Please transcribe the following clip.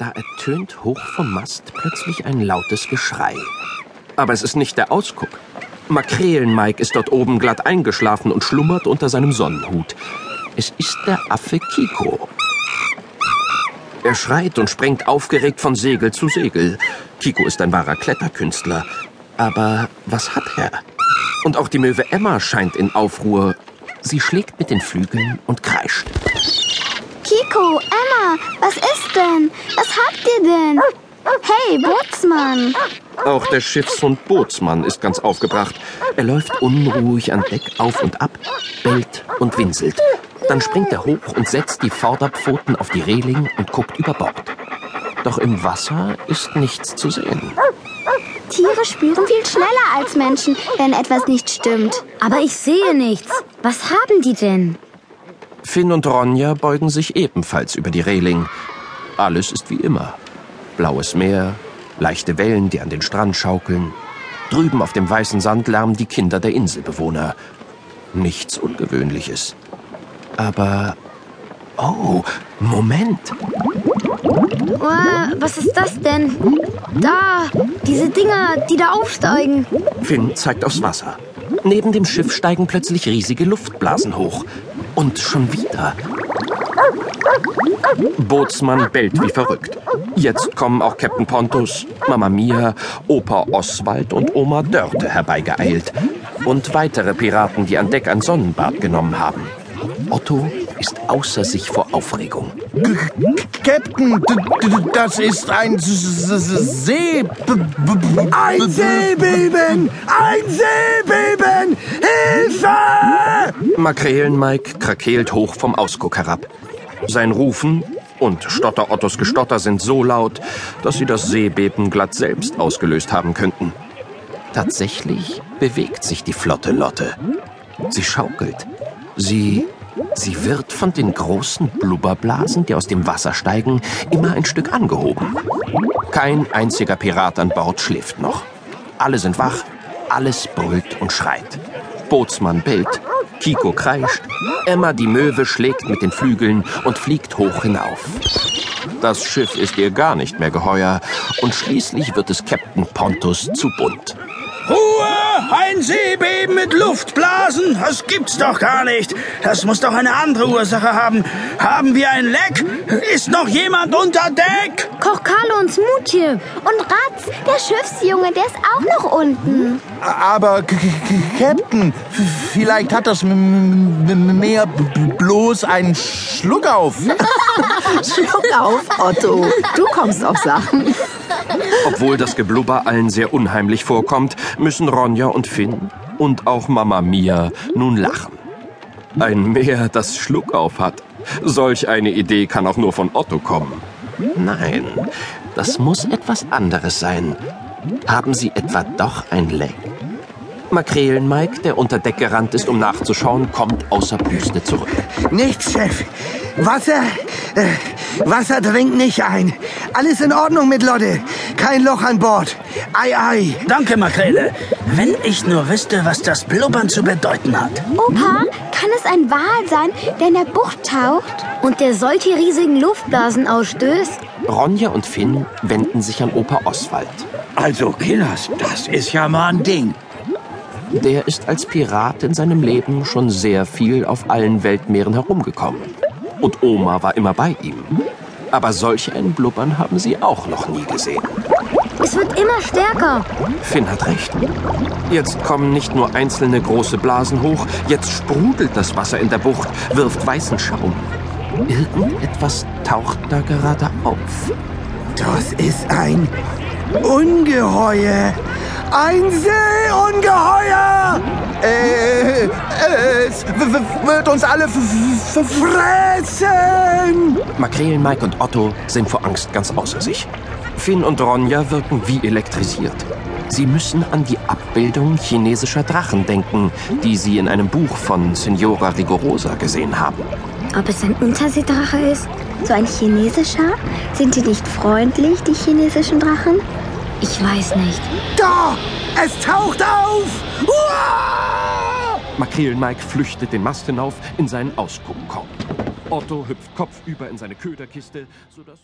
Da ertönt hoch vom Mast plötzlich ein lautes Geschrei. Aber es ist nicht der Ausguck. Makrelen-Mike ist dort oben glatt eingeschlafen und schlummert unter seinem Sonnenhut. Es ist der Affe Kiko. Er schreit und sprengt aufgeregt von Segel zu Segel. Kiko ist ein wahrer Kletterkünstler. Aber was hat er? Und auch die Möwe Emma scheint in Aufruhr. Sie schlägt mit den Flügeln und kreischt. Kiko, Emma, was ist denn? Was habt ihr denn? Hey, Bootsmann. Auch der Schiffshund Bootsmann ist ganz aufgebracht. Er läuft unruhig an Deck auf und ab, bellt und winselt. Dann springt er hoch und setzt die Vorderpfoten auf die Reling und guckt über Bord. Doch im Wasser ist nichts zu sehen. Tiere spüren viel schneller als Menschen, wenn etwas nicht stimmt. Aber ich sehe nichts. Was haben die denn? Finn und Ronja beugen sich ebenfalls über die Reling. Alles ist wie immer. Blaues Meer, leichte Wellen, die an den Strand schaukeln. Drüben auf dem weißen Sand lärmen die Kinder der Inselbewohner. Nichts Ungewöhnliches. Aber... Oh, Moment. Oh, was ist das denn? Da, diese Dinger, die da aufsteigen. Finn zeigt aufs Wasser. Neben dem Schiff steigen plötzlich riesige Luftblasen hoch. Und schon wieder. Bootsmann bellt wie verrückt. Jetzt kommen auch Captain Pontus, Mama Mia, Opa Oswald und Oma Dörte herbeigeeilt. Und weitere Piraten, die an Deck ein Sonnenbad genommen haben. Otto ist außer sich vor Aufregung. Captain, das ist ein See... Ein Seebeben! Ein Seebeben! Makrelen-Mike krakeelt hoch vom Ausguck herab. Sein Rufen und Stotter Ottos Gestotter sind so laut, dass sie das Seebeben glatt selbst ausgelöst haben könnten. Tatsächlich bewegt sich die flotte Lotte. Sie schaukelt. Sie Sie wird von den großen Blubberblasen, die aus dem Wasser steigen, immer ein Stück angehoben. Kein einziger Pirat an Bord schläft noch. Alle sind wach, alles brüllt und schreit. Bootsmann bellt, Kiko kreischt, Emma die Möwe schlägt mit den Flügeln und fliegt hoch hinauf. Das Schiff ist ihr gar nicht mehr geheuer und schließlich wird es Captain Pontus zu bunt. Ein Seebeben mit Luftblasen? Das gibt's doch gar nicht. Das muss doch eine andere Ursache haben. Haben wir ein Leck? Ist noch jemand unter Deck? Koch Carlo und Smoothie. Und Ratz, der Schiffsjunge, der ist auch noch unten. Aber, Captain, vielleicht hat das Meer bloß einen Schluck auf. Schluck auf, Otto. Du kommst auf Sachen. Obwohl das Geblubber allen sehr unheimlich vorkommt, müssen Ronja und Finn und auch Mama Mia nun lachen. Ein Meer, das Schluck auf hat. Solch eine Idee kann auch nur von Otto kommen. Nein, das muss etwas anderes sein. Haben Sie etwa doch ein Leck? Makrelen-Mike, der unter Deck gerannt ist, um nachzuschauen, kommt außer Puste zurück. Nichts, Chef. Wasser, äh, Wasser dringt nicht ein. Alles in Ordnung mit Lotte. Kein Loch an Bord. Ei, ei. Danke, Makrele. Wenn ich nur wüsste, was das Blubbern zu bedeuten hat. Opa, kann es ein Wal sein, der in der Bucht taucht? Und der solche riesigen Luftblasen ausstößt? Ronja und Finn wenden sich an Opa Oswald. Also, Killers, das ist ja mal ein Ding. Der ist als Pirat in seinem Leben schon sehr viel auf allen Weltmeeren herumgekommen. Und Oma war immer bei ihm. Aber solch ein Blubbern haben sie auch noch nie gesehen. Es wird immer stärker. Finn hat recht. Jetzt kommen nicht nur einzelne große Blasen hoch, jetzt sprudelt das Wasser in der Bucht, wirft weißen Schaum. Irgendetwas taucht da gerade auf. Das ist ein Ungeheuer. Ein Seeungeheuer! Es wird uns alle fressen! Makrelen, Mike und Otto sind vor Angst ganz außer sich. Finn und Ronja wirken wie elektrisiert. Sie müssen an die Abbildung chinesischer Drachen denken, die sie in einem Buch von Signora Rigorosa gesehen haben. Ob es ein Unterseedrache ist? So ein chinesischer? Sind die nicht freundlich, die chinesischen Drachen? Ich weiß nicht. Da! Es taucht auf! Uah! Makrelen-Mike flüchtet den Mast hinauf in seinen Ausguckkorb. Otto hüpft kopfüber in seine Köderkiste, sodass...